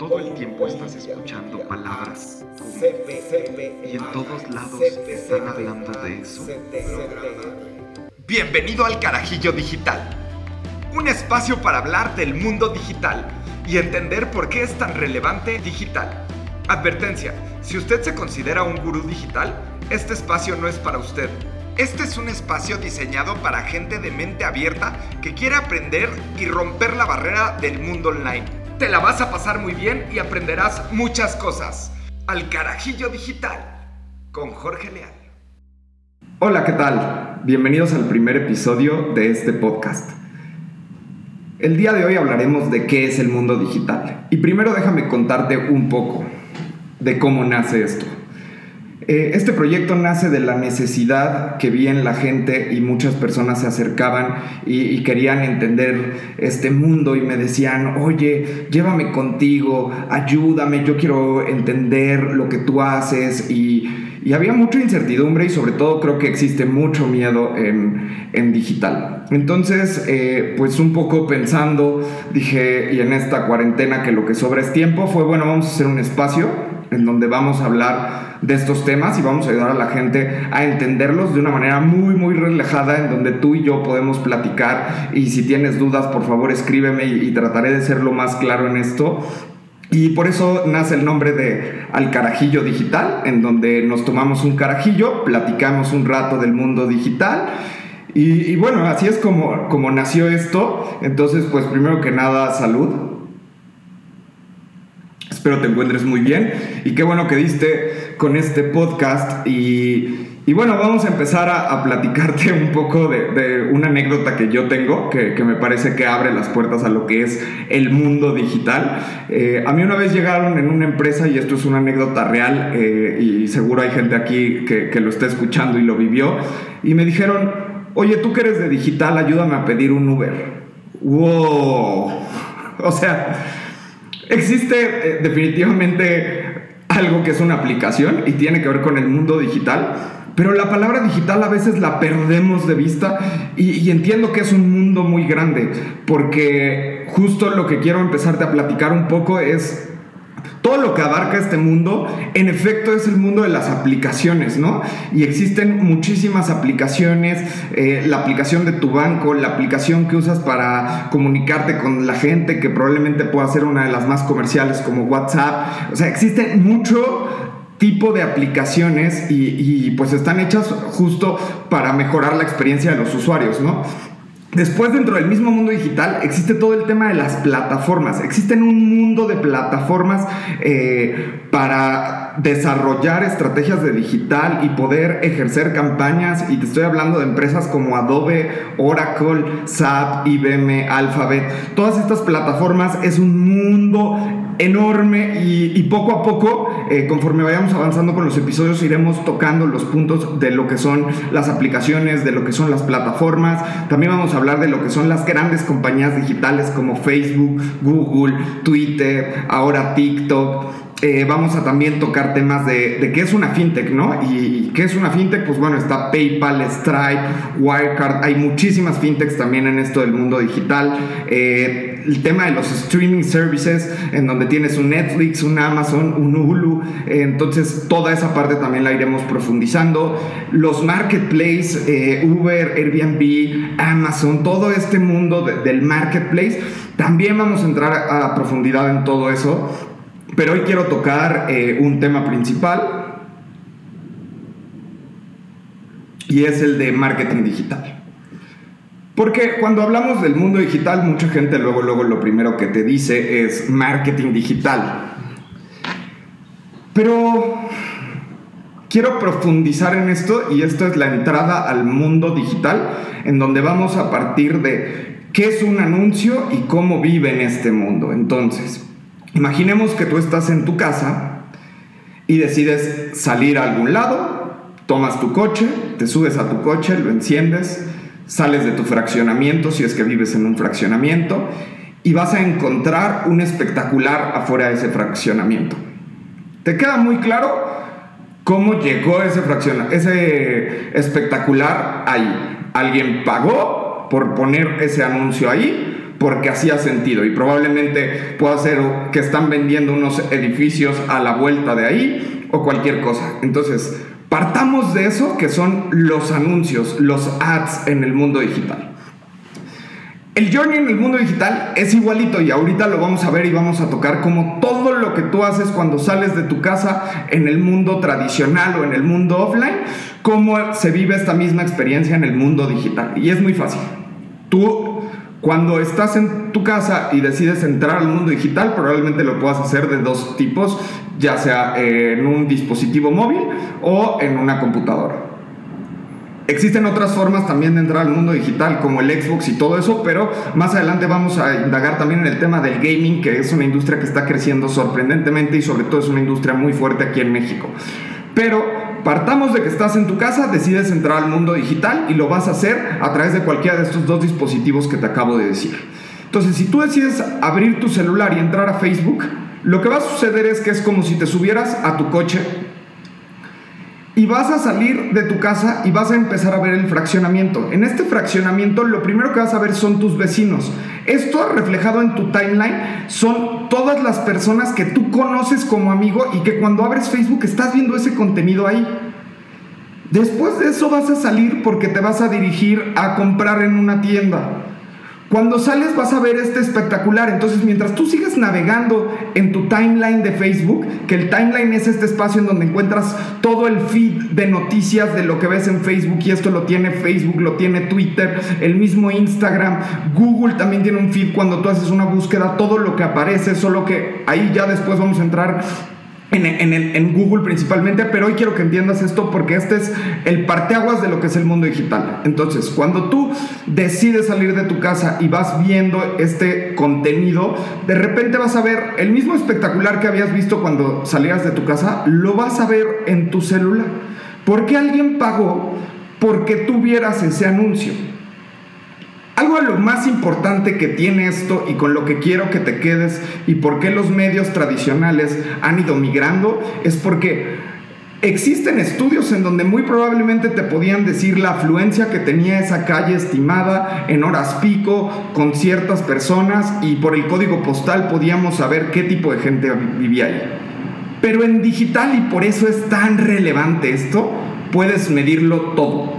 Todo el tiempo estás escuchando palabras y en todos lados están hablando de eso. Bienvenido al Carajillo Digital, un espacio para hablar del mundo digital y entender por qué es tan relevante digital. Advertencia, si usted se considera un gurú digital, este espacio no es para usted. Este es un espacio diseñado para gente de mente abierta que quiere aprender y romper la barrera del mundo online te la vas a pasar muy bien y aprenderás muchas cosas. Al carajillo digital con Jorge Leal. Hola, ¿qué tal? Bienvenidos al primer episodio de este podcast. El día de hoy hablaremos de qué es el mundo digital. Y primero déjame contarte un poco de cómo nace esto. Eh, este proyecto nace de la necesidad que vi en la gente y muchas personas se acercaban y, querían entender este mundo y me decían, oye, llévame contigo, ayúdame, yo quiero entender lo que tú haces y, había mucha incertidumbre y sobre todo creo que existe mucho miedo en, digital. Entonces, eh, pues un poco pensando, dije, y en esta cuarentena que lo que sobra es tiempo, fue bueno, vamos a hacer un espacio en donde vamos a hablar de estos temas y vamos a ayudar a la gente a entenderlos de una manera muy, muy relajada en donde tú y yo podemos platicar y si tienes dudas, por favor escríbeme y, trataré de ser lo más claro en esto. Y por eso nace el nombre de Al Carajillo Digital, en donde nos tomamos un carajillo, platicamos un rato del mundo digital. Y, y, bueno, así es como, como nació esto. Entonces, pues primero que nada, salud. Espero te encuentres muy bien y qué bueno que diste con este podcast y, bueno, vamos a empezar a, platicarte un poco de, una anécdota que yo tengo, que, me parece que abre las puertas a lo que es el mundo digital. Eh, a mí una vez llegaron en una empresa, y esto es una anécdota real, eh, y seguro hay gente aquí que, que lo está escuchando y lo vivió, y me dijeron, oye, tú que eres de digital, ayúdame a pedir un Uber. ¡Wow! O sea Existe eh, definitivamente algo que es una aplicación y tiene que ver con el mundo digital, pero la palabra digital a veces la perdemos de vista y, y, entiendo que es un mundo muy grande, porque justo lo que quiero empezarte a platicar un poco es todo lo que abarca este mundo, en efecto, es el mundo de las aplicaciones, ¿no? Y existen muchísimas aplicaciones, eh, la aplicación de tu banco, la aplicación que usas para comunicarte con la gente, que probablemente pueda ser una de las más comerciales como WhatsApp. O sea, existen mucho tipo de aplicaciones y, y pues están hechas justo para mejorar la experiencia de los usuarios, ¿no? Después, dentro del mismo mundo digital, existe todo el tema de las plataformas. Existen un mundo de plataformas eh, para desarrollar estrategias de digital y poder ejercer campañas. Y te estoy hablando de empresas como Adobe, Oracle, SAP, IBM, Alphabet. Todas estas plataformas es un mundo enorme y, poco a poco, eh, conforme vayamos avanzando con los episodios, iremos tocando los puntos de lo que son las aplicaciones, de lo que son las plataformas. También vamos a hablar de lo que son las grandes compañías digitales como Facebook, Google, Twitter, ahora TikTok. Eh, vamos a también tocar temas de, qué es una fintech, ¿no? Y, qué es una fintech, pues bueno, está PayPal, Stripe, Wirecard, hay muchísimas fintechs también en esto del mundo digital. Eh, el tema de los streaming services, en donde tienes un Netflix, un Amazon, un Hulu, eh, entonces toda esa parte también la iremos profundizando. Los marketplaces, Uber, Airbnb, Amazon, todo este mundo del marketplace, también vamos a entrar a profundidad en todo eso pero hoy quiero tocar eh, un tema principal y es el de marketing digital. Porque cuando hablamos del mundo digital, mucha gente luego, luego lo primero que te dice es marketing digital. Pero quiero profundizar en esto y esto es la entrada al mundo digital, en donde vamos a partir de qué es un anuncio y cómo vive en este mundo. Entonces, Imaginemos que tú estás en tu casa y decides salir a algún lado, tomas tu coche, te subes a tu coche, lo enciendes, sales de tu fraccionamiento si es que vives en un fraccionamiento y vas a encontrar un espectacular afuera de ese fraccionamiento. ¿Te queda muy claro cómo llegó ese, ese espectacular ahí? ¿Alguien pagó por poner ese anuncio ahí? Porque hacía sentido y probablemente pueda ser que están vendiendo unos edificios a la vuelta de ahí o cualquier cosa. Entonces, partamos de eso que son los anuncios, los ads en el mundo digital. El journey en el mundo digital es igualito y ahorita lo vamos a ver y vamos a tocar como todo lo que tú haces cuando sales de tu casa en el mundo tradicional o en el mundo offline, cómo se vive esta misma experiencia en el mundo digital. Y es muy fácil. Tú cuando estás en tu casa y decides entrar al mundo digital, probablemente lo puedas hacer de dos tipos, ya sea en un dispositivo móvil o en una computadora. Existen otras formas también de entrar al mundo digital, como el Xbox y todo eso, pero más adelante vamos a indagar también en el tema del gaming, que es una industria que está creciendo sorprendentemente y sobre todo es una industria muy fuerte aquí en México. Pero partamos de que estás en tu casa, decides entrar al mundo digital y lo vas a hacer a través de cualquiera de estos dos dispositivos que te acabo de decir. Entonces, si tú decides abrir tu celular y entrar a Facebook, lo que va a suceder es que es como si te subieras a tu coche y vas a salir de tu casa y vas a empezar a ver el fraccionamiento. En este fraccionamiento lo primero que vas a ver son tus vecinos. Esto reflejado en tu timeline son todas las personas que tú conoces como amigo y que cuando abres Facebook estás viendo ese contenido ahí. Después de eso vas a salir porque te vas a dirigir a comprar en una tienda. Cuando sales vas a ver este espectacular. Entonces, mientras tú sigues navegando en tu timeline de Facebook, que el timeline es este espacio en donde encuentras todo el feed de noticias de lo que ves en Facebook, y esto lo tiene Facebook, lo tiene Twitter, el mismo Instagram, Google también tiene un feed cuando tú haces una búsqueda, todo lo que aparece, solo que ahí ya después vamos a entrar en, Google principalmente, pero hoy quiero que entiendas esto porque este es el parteaguas de lo que es el mundo digital. Entonces, cuando tú decides salir de tu casa y vas viendo este contenido, de repente vas a ver el mismo espectacular que habías visto cuando salías de tu casa, lo vas a ver en tu celular. Porque alguien pagó porque tú vieras ese anuncio. Algo de lo más importante que tiene esto y con lo que quiero que te quedes y por qué los medios tradicionales han ido migrando es porque existen estudios en donde muy probablemente te podían decir la afluencia que tenía esa calle estimada en horas pico con ciertas personas y por el código postal podíamos saber qué tipo de gente vivía ahí. Pero en digital y por eso es tan relevante esto, puedes medirlo todo,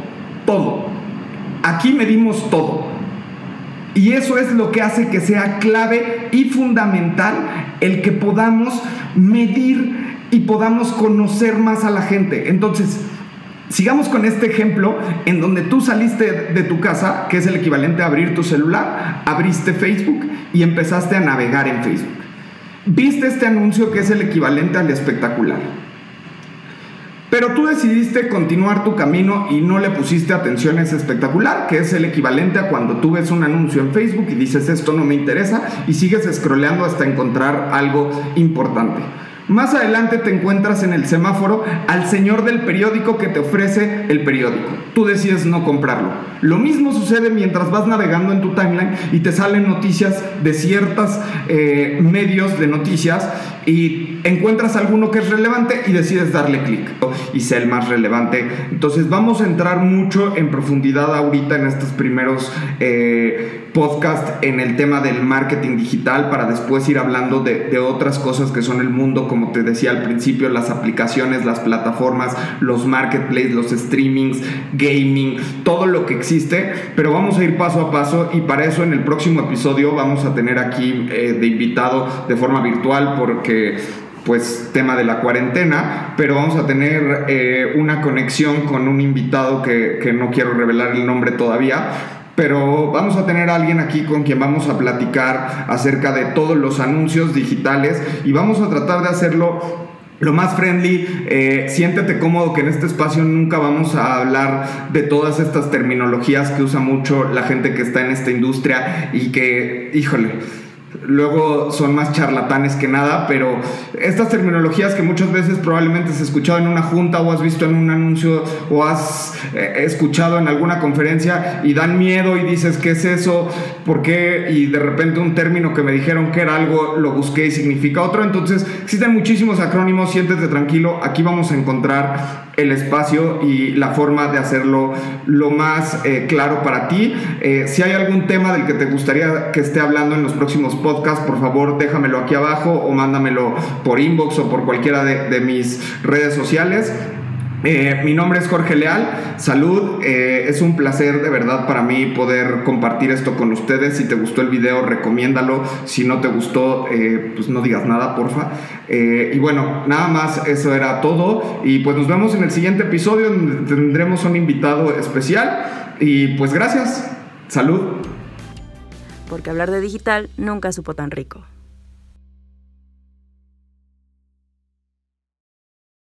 todo. Aquí medimos todo. Y eso es lo que hace que sea clave y fundamental el que podamos medir y podamos conocer más a la gente. Entonces, sigamos con este ejemplo en donde tú saliste de tu casa, que es el equivalente a abrir tu celular, abriste Facebook y empezaste a navegar en Facebook. Viste este anuncio que es el equivalente al espectacular. Pero tú decidiste continuar tu camino y no le pusiste atención a ese espectacular, que es el equivalente a cuando tú ves un anuncio en Facebook y dices esto no me interesa y sigues scrolleando hasta encontrar algo importante. Más adelante te encuentras en el semáforo al señor del periódico que te ofrece el periódico. Tú decides no comprarlo. Lo mismo sucede mientras vas navegando en tu timeline y te salen noticias de ciertos eh, medios de noticias y encuentras alguno que es relevante y decides darle clic y ser el más relevante. Entonces vamos a entrar mucho en profundidad ahorita en estos primeros eh, podcasts en el tema del marketing digital para después ir hablando de, otras cosas que son el mundo, como te decía al principio, las aplicaciones, las plataformas, los marketplaces, los streamings, gaming, todo lo que existe, pero vamos a ir paso a paso y para eso en el próximo episodio vamos a tener aquí eh, de invitado de forma virtual pues tema de la cuarentena, pero vamos a tener eh, una conexión con un invitado que, que, no quiero revelar el nombre todavía, pero vamos a tener alguien aquí con quien vamos a platicar acerca de todos los anuncios digitales y vamos a tratar de hacerlo lo más friendly, eh, siéntete cómodo que en este espacio nunca vamos a hablar de todas estas terminologías que usa mucho la gente que está en esta industria y que, híjole, luego son más charlatanes que nada, pero estas terminologías que muchas veces probablemente has escuchado en una junta o has visto en un anuncio o has eh, escuchado en alguna conferencia y dan miedo y dices, ¿qué es eso? ¿Por qué? Y de repente un término que me dijeron que era algo, lo busqué y significa otro. Entonces, existen muchísimos acrónimos, siéntete tranquilo, aquí vamos a encontrar el espacio y la forma de hacerlo lo más eh, claro para ti. Eh, si hay algún tema del que te gustaría que esté hablando en los próximos podcasts, por favor déjamelo aquí abajo o mándamelo por inbox o por cualquiera de, de mis redes sociales. Eh, mi nombre es Jorge Leal, salud, eh, es un placer de verdad para mí poder compartir esto con ustedes. Si te gustó el video, recomiéndalo. Si no te gustó, eh, pues no digas nada, porfa. y bueno, nada más, eso era todo. Y pues nos vemos en el siguiente episodio donde tendremos un invitado especial. Y pues gracias, salud. Porque hablar de digital nunca supo tan rico.